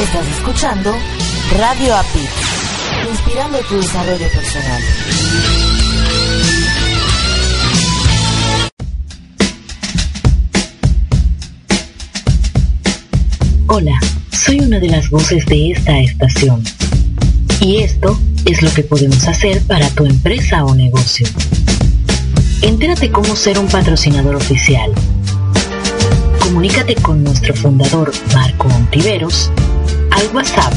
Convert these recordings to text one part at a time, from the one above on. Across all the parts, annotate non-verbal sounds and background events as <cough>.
Estás escuchando Radio API, inspirando tu desarrollo personal. Hola, soy una de las voces de esta estación. Y esto es lo que podemos hacer para tu empresa o negocio. Entérate cómo ser un patrocinador oficial. Comunícate con nuestro fundador Marco Ontiveros al WhatsApp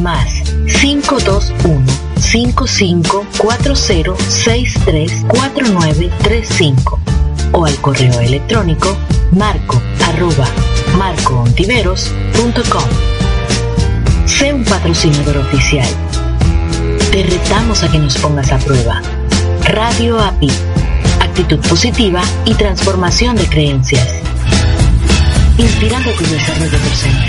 más 521 5540634935 o al correo electrónico marco arroba marcoontiveros.com. Sé un patrocinador oficial. Te retamos a que nos pongas a prueba. Radio API. Actitud positiva y transformación de creencias. Inspirando tu desarrollo personal.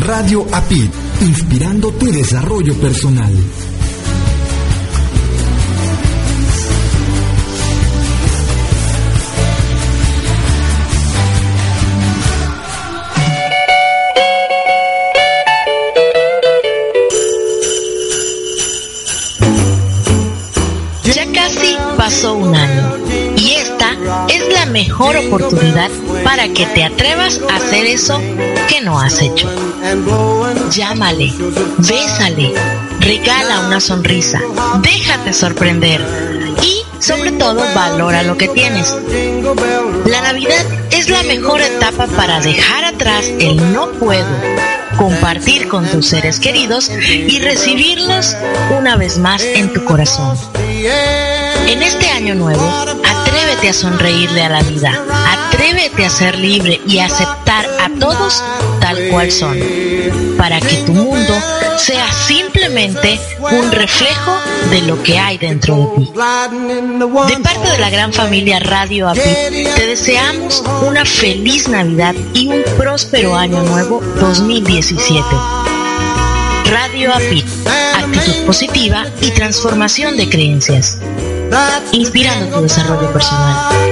Radio APID, inspirando tu desarrollo personal. Ya casi pasó un año y esta es la mejor oportunidad para que te atrevas a hacer eso que no has hecho. Llámale, bésale, regala una sonrisa, déjate sorprender y sobre todo valora lo que tienes. La Navidad es la mejor etapa para dejar atrás el no puedo, compartir con tus seres queridos y recibirlos una vez más en tu corazón. En este año nuevo, atrévete a sonreírle a la vida, atrévete a ser libre y aceptar a todos tal cual son, para que tu mundo sea simplemente un reflejo de lo que hay dentro de ti. De parte de la gran familia Radio API, te deseamos una feliz Navidad y un próspero año nuevo 2017. Radio API, actitud positiva y transformación de creencias. Inspirando tu desarrollo personal.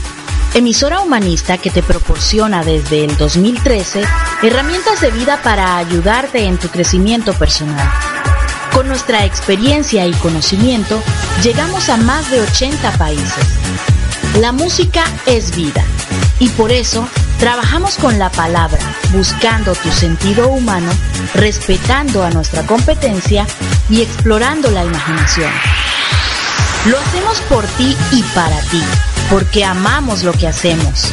emisora humanista que te proporciona desde el 2013 herramientas de vida para ayudarte en tu crecimiento personal. Con nuestra experiencia y conocimiento, llegamos a más de 80 países. La música es vida y por eso trabajamos con la palabra, buscando tu sentido humano, respetando a nuestra competencia y explorando la imaginación. Lo hacemos por ti y para ti, porque amamos lo que hacemos.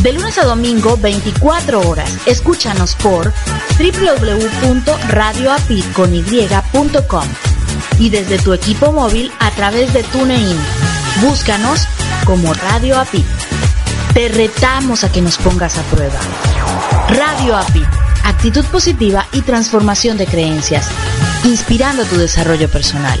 De lunes a domingo, 24 horas, escúchanos por www.radioapit.com y desde tu equipo móvil a través de TuneIn. Búscanos como Radio Apit. Te retamos a que nos pongas a prueba. Radio Apit, actitud positiva y transformación de creencias, inspirando tu desarrollo personal.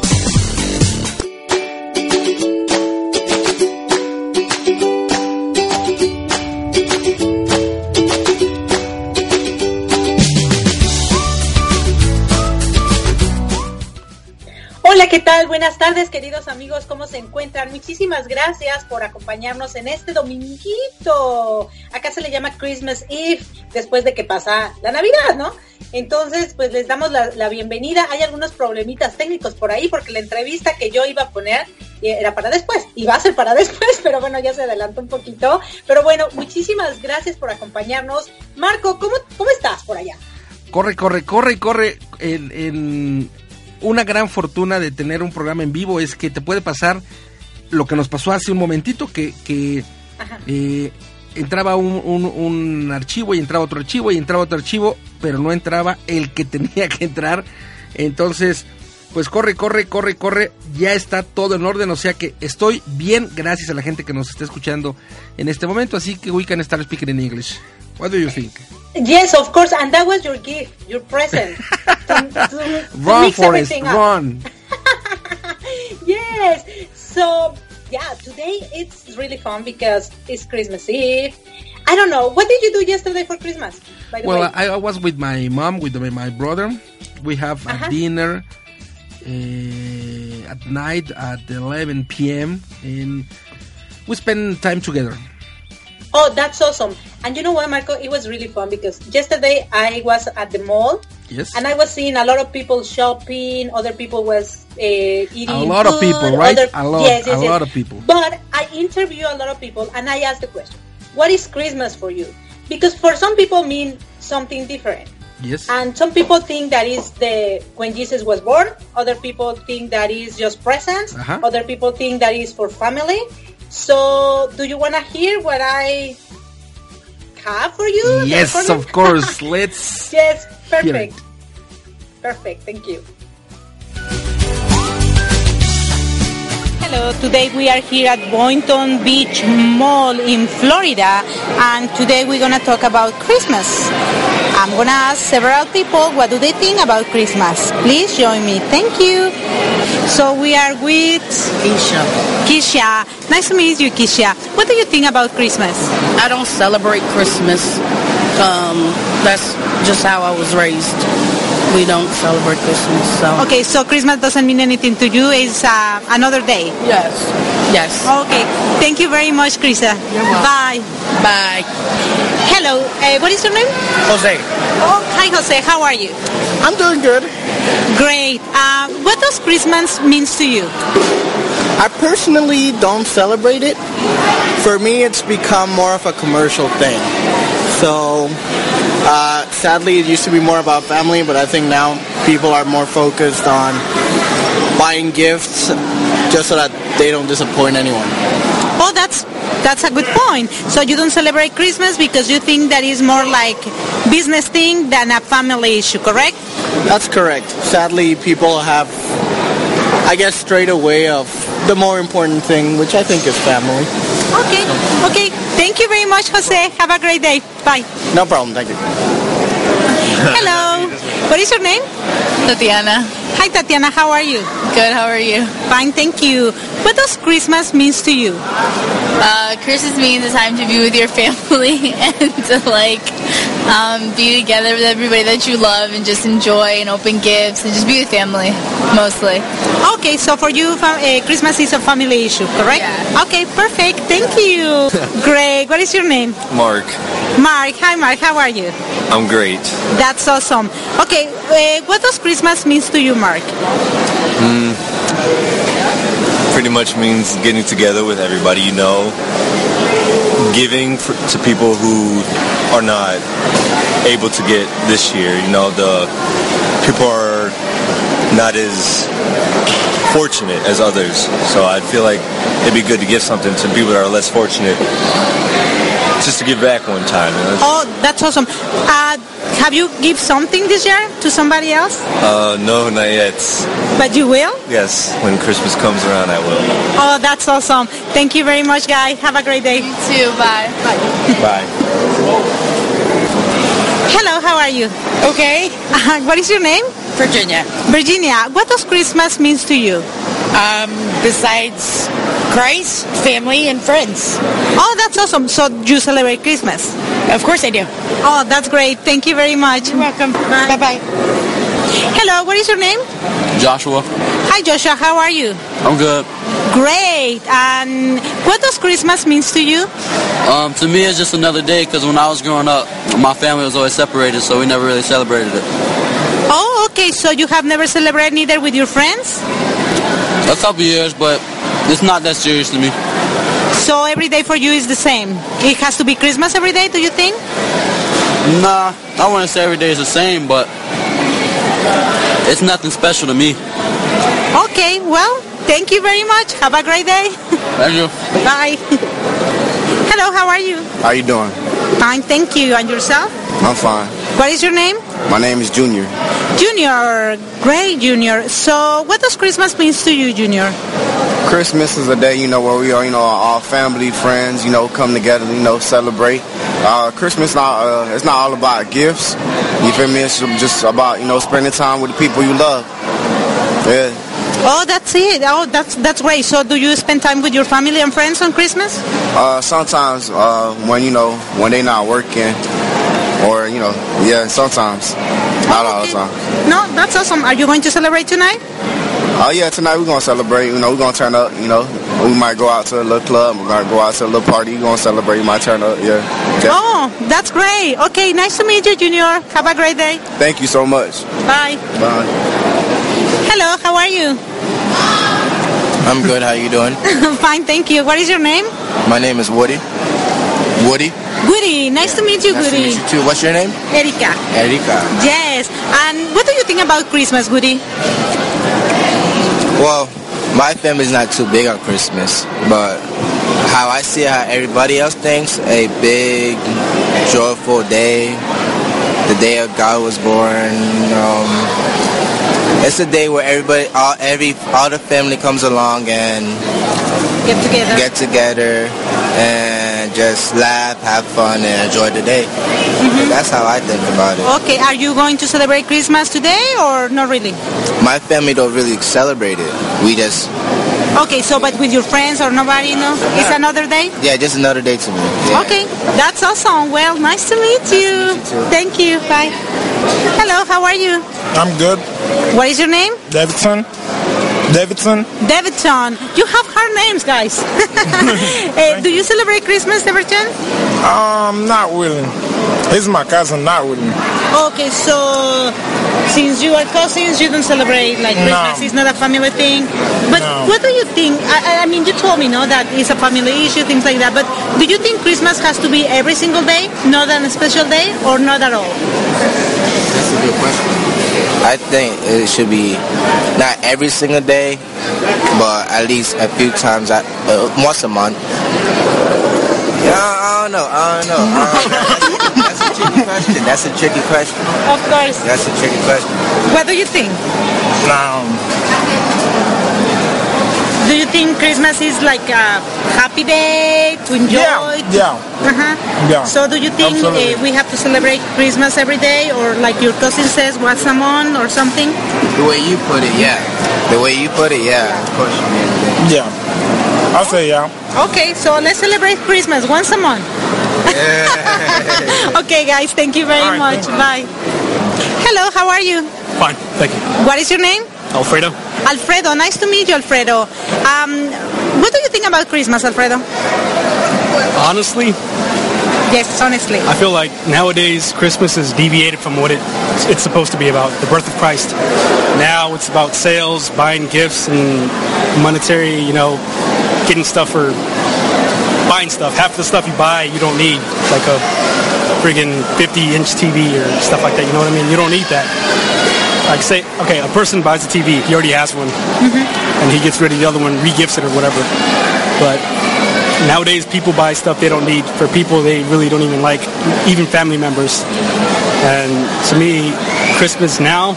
¿Qué tal? Buenas tardes, queridos amigos, ¿cómo se encuentran? Muchísimas gracias por acompañarnos en este dominguito. Acá se le llama Christmas Eve, después de que pasa la Navidad, ¿no? Entonces, pues les damos la, bienvenida. Hay algunos problemitas técnicos por ahí, porque la entrevista que yo iba a poner eh, era para después, y va a ser para <laughs> después, pero bueno, ya se adelantó un poquito. Pero bueno, muchísimas gracias por acompañarnos. Marco, ¿cómo, cómo estás por allá? Corre, corre, corre, corre. En, en una gran fortuna de tener un programa en vivo es que te puede pasar lo que nos pasó hace un momentito, que, que eh, entraba un, un- un archivo y entraba otro archivo y entraba otro archivo, pero no entraba el que <laughs> tenía que entrar. Entonces, pues corre, corre, corre, corre. Ya está todo en orden, o sea que estoy bien gracias a la gente que nos está escuchando en este momento. Así que we can start speaking in English. What do you think? Yes, of course, and that was your gift, your present. <laughs> to, to- Run, Forrest, run. <laughs> yes. So yeah, today it's really fun because it's Christmas Eve. I don't know. What did you do yesterday for Christmas? By the Well, way, I, I was with my mom, with my, my brother. We have a dinner uh, at night at 11 p.m. and we spend time together. oh, that's awesome. And you know what, Marco? It was really fun because yesterday I was at the mall Yes. and I was seeing a lot of people shopping. Other people was uh, eating. A lot of people, right? other- A lot- Yes, yes, a yes. lot of people. But I interview a lot of people and I ask the question: What is Christmas for you? Because for some people mean something different. Yes. And some people think that is the when Jesus was born. Other people think that is just presents. Uh-huh. Other people think that is for family. So, do you want to hear what I have for you? yes, of course. <laughs> Let's. yes, perfect. Perfect. Thank you. Hello, today we are here at Boynton Beach Mall in Florida and today we're going to talk about Christmas. I'm going to ask several people what do they think about Christmas. Please join me. Thank you. So we are with Isha. Kisha. Nice to meet you, Kisha. What do you think about Christmas? I don't celebrate Christmas. Um, that's just how I was raised. We don't celebrate Christmas. So Okay, so Christmas doesn't mean anything to you. It's uh, another day. yes, yes. Okay. Thank you very much, Krisa. Bye. Bye. Hello. Uh, what is your name? Jose. Oh, hi, Jose. How are you? I'm doing good. Great. Uh, what does Christmas means to you? I personally don't celebrate it. For me, it's become more of a commercial thing. So, uh, sadly, it used to be more about family, but I think now people are more focused on buying gifts just so that they don't disappoint anyone. Oh, that's that's a good point. So you don't celebrate Christmas because you think that is more like business thing than a family issue, correct? That's correct. Sadly, people have, I guess, straight away of the more important thing, which I think is family. Okay. Okay. Thank you very much, Jose. Have a great day. Bye. No problem. Thank you. <laughs> Hello. What is your name? Tatiana. Hi, Tatiana. How are you? Good, how are you? Fine, thank you. What does Christmas means to you? Uh, Christmas means the time to be with your family <laughs> and to like um, be together with everybody that you love and just enjoy and open gifts and just be with family mostly. Okay, so for you, uh, Christmas is a family issue, correct? Yeah. Okay, perfect. Thank you. <laughs> Greg, what is your name? Mark, Mark. Hi, Mark. How are you? I'm great. That's awesome. Okay, uh, what does Christmas means to you, Mark? Mm, pretty much means getting together with everybody you know, giving for, to people who are not able to get this year. You know, the people are not as fortunate as others. So I feel like it'd be good to give something to people that are less fortunate, just to give back one time. You know? Oh, that's awesome. Uh, have you give something this year to somebody else? Uh, no, not yet. But you will? Yes, when Christmas comes around, I will. Oh, that's awesome. Thank you very much, guys. Have a great day. You too. Bye. Bye. Hello, how are you? Okay. <laughs> what is your name? Virginia. Virginia, what does Christmas means to you? Um, besides Christ, family, and friends. Oh, that's awesome. So you celebrate Christmas? Of course I do. Oh, that's great. Thank you very much. You're welcome. Bye bye. Hello, what is your name? Joshua. Hi, Joshua. How are you? I'm good. Great. And what does Christmas means to you? Um, to me, it's just another day because when I was growing up, my family was always separated, so we never really celebrated it. Oh, okay. So you have never celebrated either with your friends? A couple years, but it's not that serious to me. So every day for you is the same. It has to be Christmas every day, do you think? Nah, I wouldn't say every day is the same, but it's nothing special to me. Okay, well, thank you very much. Have a great day. Thank you. <laughs> Bye. Hello, how are you? How you doing? Fine, thank you. And yourself? I'm fine. What is your name? My name is Junior. Junior. Great, Junior. So, what does Christmas means to you, Junior? Christmas is a day, you know, where we are, you know, all family, friends, you know, come together, you know, celebrate. Uh, Christmas not, uh, it's not all about gifts. You feel me? It's just about, you know, spending time with the people you love. Yeah. Oh, that's it. Oh, that's that's great. So, do you spend time with your family and friends on Christmas? Uh, sometimes uh, when, you know, when they not working or, you know, yeah, sometimes. Not all the. No, that's awesome. Are you going to celebrate tonight? Oh yeah, tonight we're gonna celebrate. You know, we're gonna turn up. You know, we might go out to a little club. We're gonna go out to a little party. We're gonna celebrate. my turn up. Yeah. Okay. Oh, that's great. Okay, nice to meet you, Junior. Have a great day. Thank you so much. Bye. Bye. Hello, how are you? I'm good. How you doing? <laughs> Fine, thank you. What is your name? My name is Woody. Woody. Goody. Nice to meet you, Nice to meet you too. What's your name? Erika. Erika. Yes. And what do you think about Christmas, Goody? Well, my family's not too big on Christmas, but how I see how everybody else thinks, a big, joyful day, the day of God was born. Um, it's a day where everybody, all every, all the family comes along and Get together. get together and just laugh, have fun, and enjoy the day. Mm-hmm. That's how I think about it. Okay, are you going to celebrate Christmas today or not really? My family don't really celebrate it. We just, Okay, so but with your friends or nobody, no? It's another day? yeah, just another day to me. Yeah. Okay, that's awesome. Well, nice to meet you. Thank you. Bye. Hello, how are you? I'm good. What is your name? Davidson. Davidson. Davidson. You have hard names, guys. <laughs> Eh, do you celebrate Christmas, Davidson? Um, not willing. He's my cousin, not willing. Okay, so since you are cousins, you don't celebrate like No. Christmas. It's not a family thing. But No. what do you think? I, I- I mean, you told me, no, that it's a family issue, things like that. But do you think Christmas has to be every single day, not on a special day, or not at all? That's a good question. I think it should be not every single day, but at least a few times, at, uh, once a month. Yeah, I don't know. I don't know. I don't know. That's, that's a tricky question. That's a tricky question. Of course. That's a tricky question. What do you think? Um, Do you think Christmas is like a happy day to enjoy? yeah. yeah. Uh-huh. Yeah. So do you think uh, we have to celebrate Christmas every day, or like your cousin says, once a month or something? The way you put it, yeah. The way you put it, yeah. Of course you mean. Yeah. I'll say yeah. Okay, so let's celebrate Christmas once a month. <laughs> okay, guys, thank you very much. Bye. Hello, how are you? Fine, thank you. What is your name? Alfredo? Alfredo, nice to meet you, Alfredo. Um, what do you think about Christmas, Alfredo? Honestly, Yes, honestly. I feel like nowadays Christmas is deviated from what it, it's supposed to be about, the birth of Christ. Now it's about sales, buying gifts, and monetary, you know, getting stuff for buying stuff. Half the stuff you buy you don't need, like a friggin' 50 inch TV or stuff like that, you know what I mean? You don't need that. Like say, okay, a person buys a TV, he already has one, mm-hmm. and he gets rid of the other one, regifts it or whatever. But nowadays, people buy stuff they don't need for people they really don't even like, even family members. And to me, Christmas now,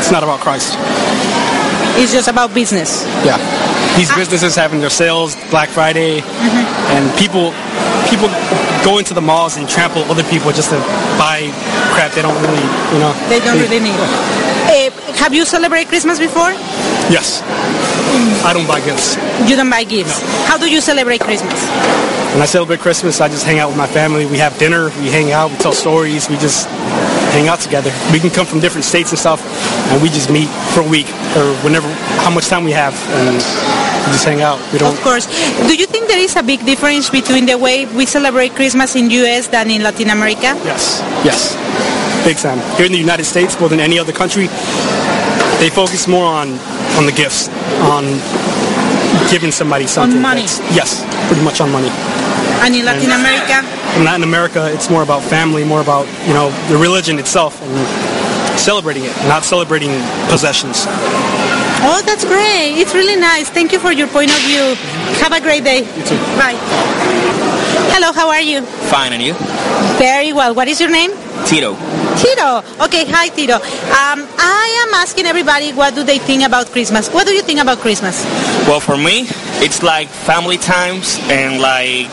it's not about Christ. It's just about business. Yeah. These businesses having their sales Black Friday, mm-hmm. and people people go into the malls and trample other people just to buy crap they don't really, you know. They don't really need. Uh, have you celebrated Christmas before? Yes. I don't buy gifts. You don't buy gifts. How do you celebrate Christmas? When I celebrate Christmas, I just hang out with my family. We have dinner, we hang out, we tell stories, we just hang out together. We can come from different states and stuff, and we just meet for a week or whenever, how much time we have, and just hang out. We don't. Of course. Do you think there is a big difference between the way we celebrate Christmas in US than in Latin America? Yes, yes, big time. Here in the United States, more than any other country, they focus more on on the gifts, on giving somebody something. money. Yes, pretty much on money. And in Latin America? In Latin America, it's more about family, more about you know the religion itself and celebrating it, not celebrating possessions. Oh, that's great. It's really nice. Thank you for your point of view. Have a great day. You too. Bye. Hello, how are you? Fine, and you? Very well. What is your name? Tito. Tito. Okay, hi Tito. Um, I am asking everybody what do they think about Christmas. What do you think about Christmas? Well, for me, it's like family times and like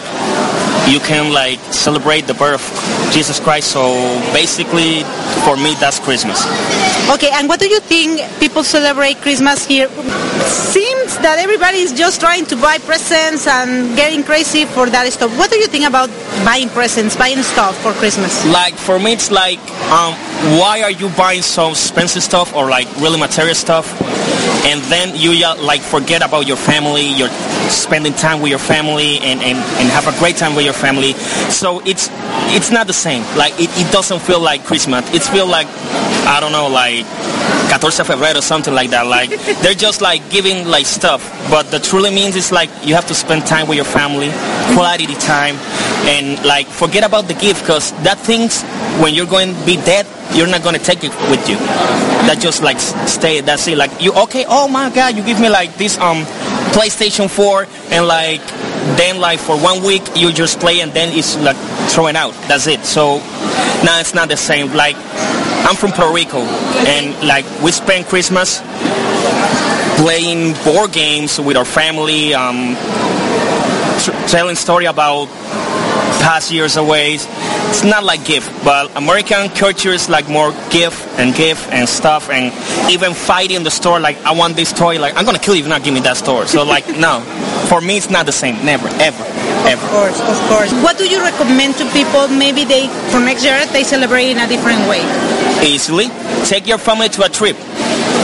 you can like celebrate the birth of Jesus Christ. So basically, for me, that's Christmas. Okay, and what do you think people celebrate Christmas here? Seems that everybody is just trying to buy presents and getting crazy for that stuff. What do you think about buying presents, buying stuff for Christmas? Like for me, it's like, um, why are you buying so expensive stuff or like really material stuff, and then you like forget about your family, you're spending time with your family, and, and, and have a great time with your family. So it's it's not the same. Like it, it doesn't feel like Christmas. It feel like I don't know, like 14 febrero or something like that. Like they're just like giving like stuff, but the truly means it's like you have to spend time with your family, quality time, and like forget about the gift because that things when you're going to be dead, you're not going to take it with you. That just like stay. That's it. Like you okay? Oh my God, you give me like this um PlayStation 4 and like then like for one week you just play and then it's like throwing out. That's it. So now it's not the same. Like I'm from Puerto Rico and like we spend Christmas playing board games with our family, um, tr- telling story about past years away. It's not like gift, but American culture is like more gift and gift and stuff, and even fighting in the store. Like I want this toy, like I'm gonna kill you if you not give me that store. So like <laughs> no, for me it's not the same. Never, ever, ever. Of course, of course. What do you recommend to people? Maybe they for next year they celebrate in a different way. Easily. Take your family to a trip.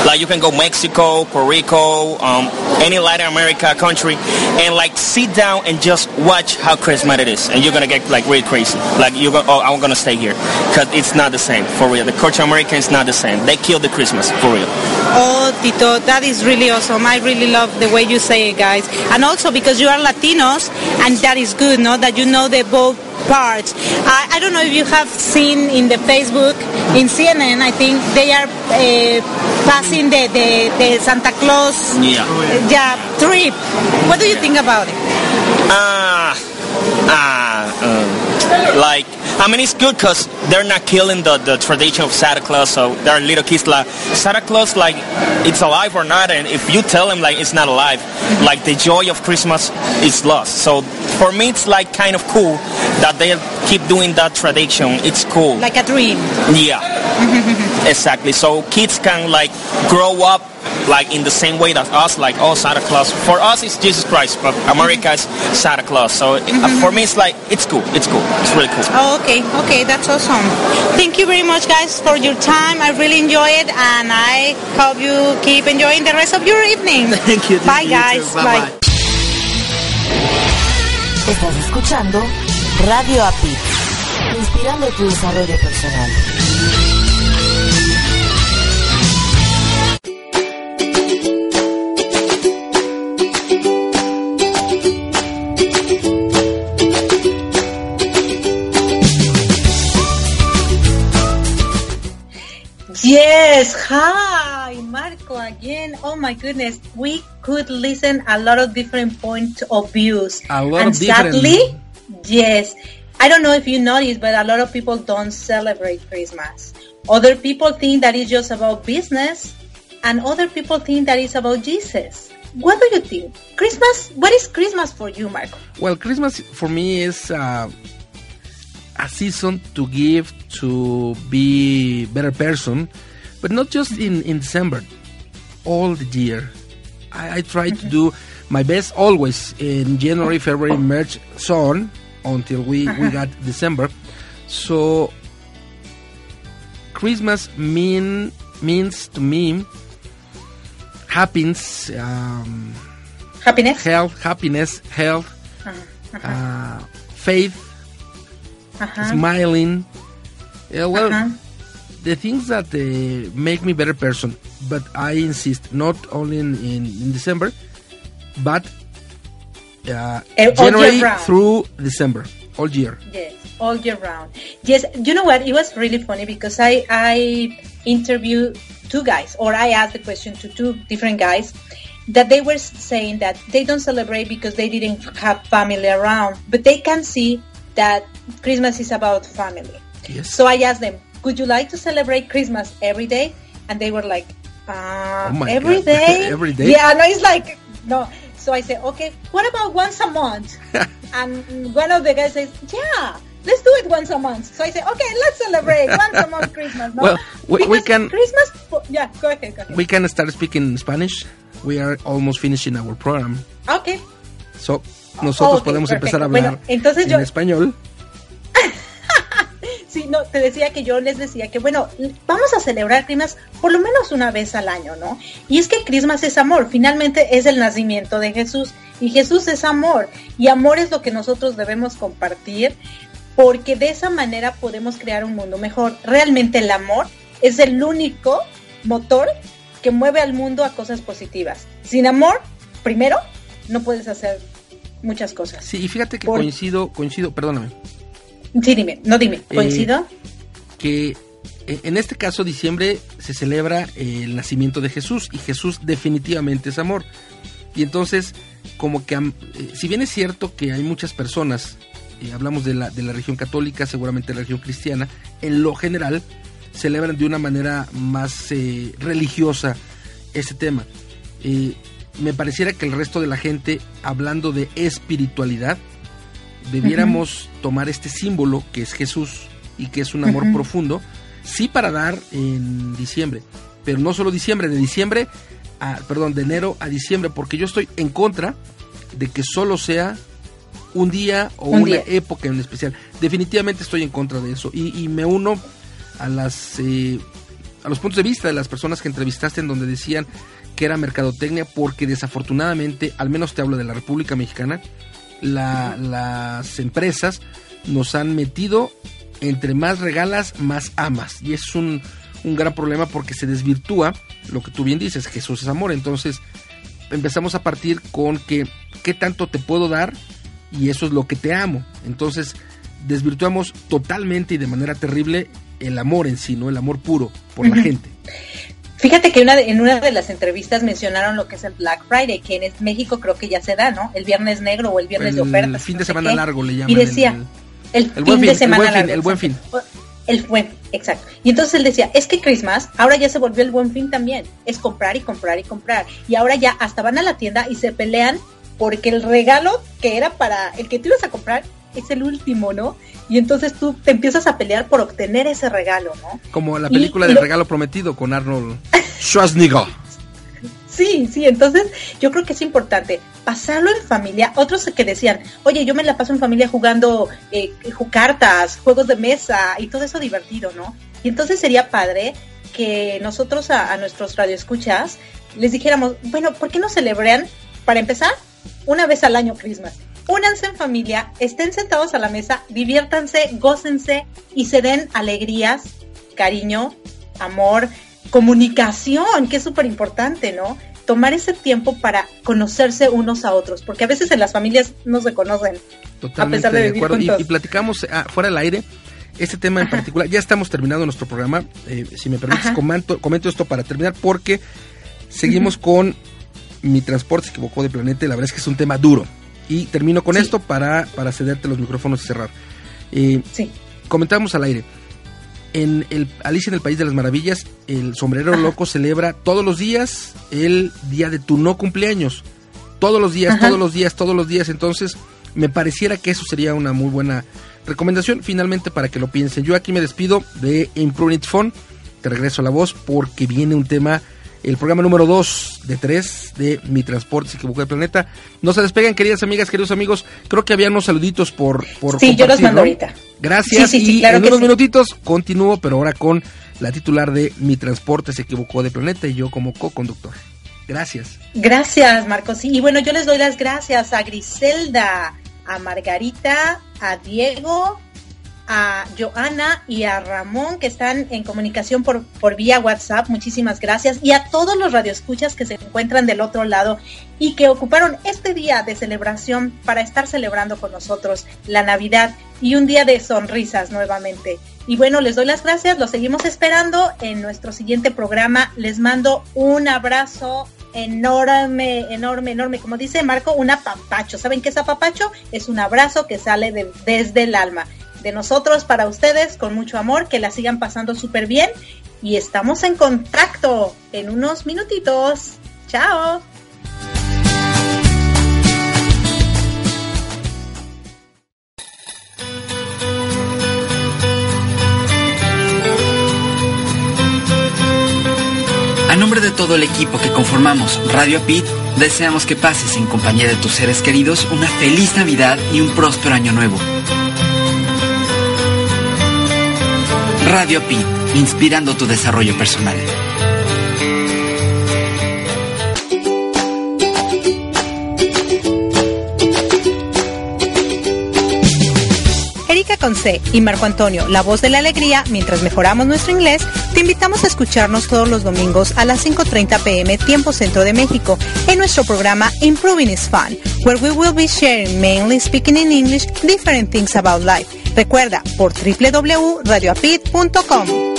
Like you can go Mexico, Puerto Rico, um, any Latin America country, and like sit down and just watch how Christmas it is, and you're gonna get like really crazy. Like you go, oh, I'm gonna stay here because it's not the same for real. The culture American is not the same. They killed the Christmas for real. Oh, Tito, that is really awesome. I really love the way you say it, guys. And also because you are Latinos, and that is good, no? That you know the both parts. I, I don't know if you have seen in the Facebook, in CNN, I think they are uh, passing the, the, the Santa Claus Yeah. uh, yeah, trip. What do you think about it? Ah, ah, um, like I mean it's good because they're not killing the, the tradition of Santa Claus. So there are little kids like Santa Claus, like it's alive or not, and if you tell them like it's not alive, like the joy of Christmas is lost. So for me, it's like kind of cool that they keep doing that tradition. It's cool. Like a dream. Yeah, <laughs> exactly. So kids can like grow up like in the same way that us, like oh Santa Claus. For us, it's Jesus Christ, but America is Santa Claus. So it- uh, for me, it's like it's cool. It's cool. It's really cool. Oh, okay, okay, that's awesome. Thank you very much, guys, for your time. I really enjoy it, and I hope you keep enjoying the rest of your evening. <laughs> Thank you. Bye, guys. Bye. Estás escuchando Radio APIT, inspirando tu desarrollo personal. Hi, Marco again. Oh my goodness, we could listen a lot of different points of views. A lot and of different- sadly, yes, I don't know if you noticed, but a lot of people don't celebrate Christmas. Other people think that it's just about business, and other people think that it's about Jesus. What do you think? Christmas, what is Christmas for you, Marco? Well, Christmas for me is uh, a season to give, to be better person, but not just in, in December, all the year. I, I try to do my best always in January, February, March, so on, until we, we Uh-huh. got December. So Christmas mean means to me happiness, um, happiness, health, happiness, health, Uh-huh. uh, faith, Uh-huh. smiling. Yeah, well, Uh-huh. The things that uh, make me better person. But I insist, not only in, in, in December, but uh, January through December, all year. Yes, all year round. Yes, you know what? It was really funny because I I interviewed two guys, or I asked the question to two different guys that they were saying that they don't celebrate because they didn't have family around, but they can see that Christmas is about family. Yes. So I asked them, "Would you like to celebrate Christmas every day?" And they were like, uh, Oh "Every day, Every day? Yeah, no, it's like no. So I said, "Okay, what about once a month?" <laughs> and one of the guys says, "Yeah, let's do it once a month." So I said, "Okay, let's celebrate once a month Christmas." No? <laughs> Well, we, can Christmas. Yeah, go ahead, go ahead. we can start speaking Spanish. We are almost finishing our program, Okay. so nosotros podemos empezar a hablar Bueno, entonces en yo- español. No, te decía que yo les decía que, bueno, vamos a celebrar Christmas por lo menos una vez al año, ¿no? Y es que Christmas es amor, finalmente es el nacimiento de Jesús y Jesús es amor y amor es lo que nosotros debemos compartir porque de esa manera podemos crear un mundo mejor. Realmente el amor es el único motor que mueve al mundo a cosas positivas. Sin amor, primero, no puedes hacer muchas cosas. Sí, y fíjate que Por- coincido, coincido, perdóname. Sí, dime, no dime, Eh, ¿coincido? que en este caso diciembre se celebra el nacimiento de Jesús y Jesús definitivamente es amor. Y entonces, como que, eh, si bien es cierto que hay muchas personas, eh, hablamos de la, de la religión católica, seguramente la religión cristiana, en lo general celebran de una manera más eh, religiosa ese tema. Eh, me pareciera que el resto de la gente, hablando de espiritualidad, debiéramos tomar este símbolo que es Jesús y que es un amor profundo, sí para dar en diciembre, pero no solo diciembre, de diciembre a, perdón, de enero a diciembre, porque yo estoy en contra de que solo sea un día o Un una día. época en especial. Definitivamente estoy en contra de eso y, y me uno a las eh, a los puntos de vista de las personas que entrevistaste en donde decían que era mercadotecnia porque desafortunadamente, al menos te hablo de la República Mexicana, la- las empresas nos han metido entre más regalas, más amas. Y es un, un gran problema porque se desvirtúa lo que tú bien dices, Jesús es amor. Entonces empezamos a partir con que, ¿qué tanto te puedo dar? Y eso es lo que te amo. Entonces desvirtuamos totalmente y de manera terrible el amor en sí, ¿no? El amor puro por la gente. Fíjate que una de- en una de las entrevistas mencionaron lo que es el Black Friday, que en México creo que ya se da, ¿no? El viernes negro o el viernes de El ofertas. fin no de semana largo le llaman. Y decía, el- el, el fin fin, de el semana buen fin, largo. el buen fin. El buen, exacto. Y entonces él decía, es que Christmas ahora ya se volvió el buen fin también. Es comprar y comprar y comprar. Y ahora ya hasta van a la tienda y se pelean porque el regalo que era para el que tú ibas a comprar es el último, ¿no? Y entonces tú te empiezas a pelear por obtener ese regalo, ¿no? Como la película y del lo- regalo prometido con Arnold Schwarzenegger. <laughs> Sí, sí, entonces yo creo que es importante pasarlo en familia. Otros que decían, oye, yo me la paso en familia jugando eh, cartas, juegos de mesa y todo eso divertido, ¿no? Y entonces sería padre que nosotros a, a nuestros radioescuchas les dijéramos, bueno, ¿por qué no celebran, para empezar, una vez al año Christmas? Únanse en familia, estén sentados a la mesa, diviértanse, gócense y se den alegrías, cariño, amor, comunicación, que es súper importante, ¿no? Tomar ese tiempo para conocerse unos a otros, porque a veces en las familias no se conocen. Totalmente A pesar de de vivir acuerdo. Y, platicamos ah, fuera del aire este tema en particular, ya estamos terminando nuestro programa. eh, si me permites, comento, comento esto para terminar porque seguimos con mi transporte se equivocó de planeta. y La verdad es que es un tema duro. Y termino con esto para, para cederte los micrófonos y cerrar. Eh, Comentamos al aire. En el Alicia en el País de las Maravillas, el sombrero loco celebra todos los días el día de tu no cumpleaños. Todos los días, Ajá. todos los días, todos los días. Entonces, me pareciera que eso sería una muy buena recomendación. Finalmente, para que lo piensen. Yo aquí me despido de Improve It Fun. Te regreso la voz porque viene un tema, el programa número 2 de 3 de Mi Transporte se equivocó de planeta. No se despeguen, queridas amigas, queridos amigos. Creo que había unos saluditos por, por Sí, yo los mando ahorita. Gracias. Sí, sí, sí, y claro en unos minutitos continúo, pero ahora con la titular de Mi Transporte se equivocó de planeta y yo como co-conductor. Gracias. Gracias, Marcos. Y bueno, yo les doy las gracias a Griselda, a Margarita, a Diego, a Joana y a Ramón que están en comunicación por, por vía WhatsApp. Muchísimas gracias. Y a todos los radioescuchas que se encuentran del otro lado y que ocuparon este día de celebración para estar celebrando con nosotros la Navidad y un día de sonrisas nuevamente. Y bueno, les doy las gracias, los seguimos esperando en nuestro siguiente programa. Les mando un abrazo enorme, enorme, enorme. Como dice Marco, un apapacho. ¿Saben qué es apapacho? Es un abrazo que sale de- desde el alma. De nosotros para ustedes, con mucho amor, que la sigan pasando súper bien. Y estamos en contacto en unos minutitos. Chao. A nombre de todo el equipo que conformamos Radio Pit, deseamos que pases en compañía de tus seres queridos una feliz Navidad y un próspero año nuevo. Radio Pit, inspirando tu desarrollo personal. Erika Conce y Marco Antonio, la voz de la alegría, mientras mejoramos nuestro inglés, te invitamos a escucharnos todos los domingos a las 5.30 pm tiempo centro de México en nuestro programa Improving is Fun, where we will be sharing mainly speaking in English different things about life. Recuerda por www.radioapit.com.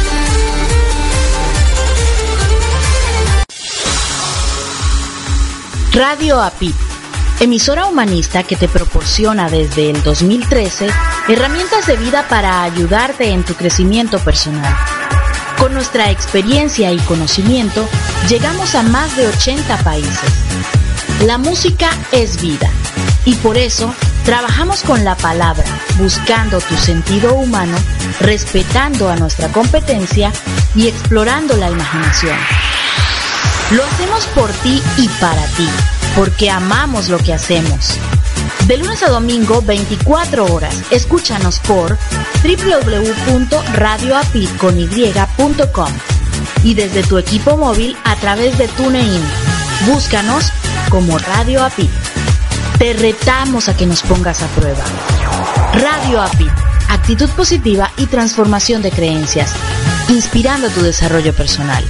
Radio APIT, emisora humanista que te proporciona desde el 2013 herramientas de vida para ayudarte en tu crecimiento personal. Con nuestra experiencia y conocimiento, llegamos a más de 80 países. La música es vida y por eso trabajamos con la palabra, buscando tu sentido humano, respetando a nuestra competencia y explorando la imaginación. Lo hacemos por ti y para ti, porque amamos lo que hacemos. De lunes a domingo, 24 horas, escúchanos por www.radioapit.com y desde tu equipo móvil a través de TuneIn. Búscanos como Radio Apit. Te retamos a que nos pongas a prueba. Radio Apit, actitud positiva y transformación de creencias, inspirando tu desarrollo personal.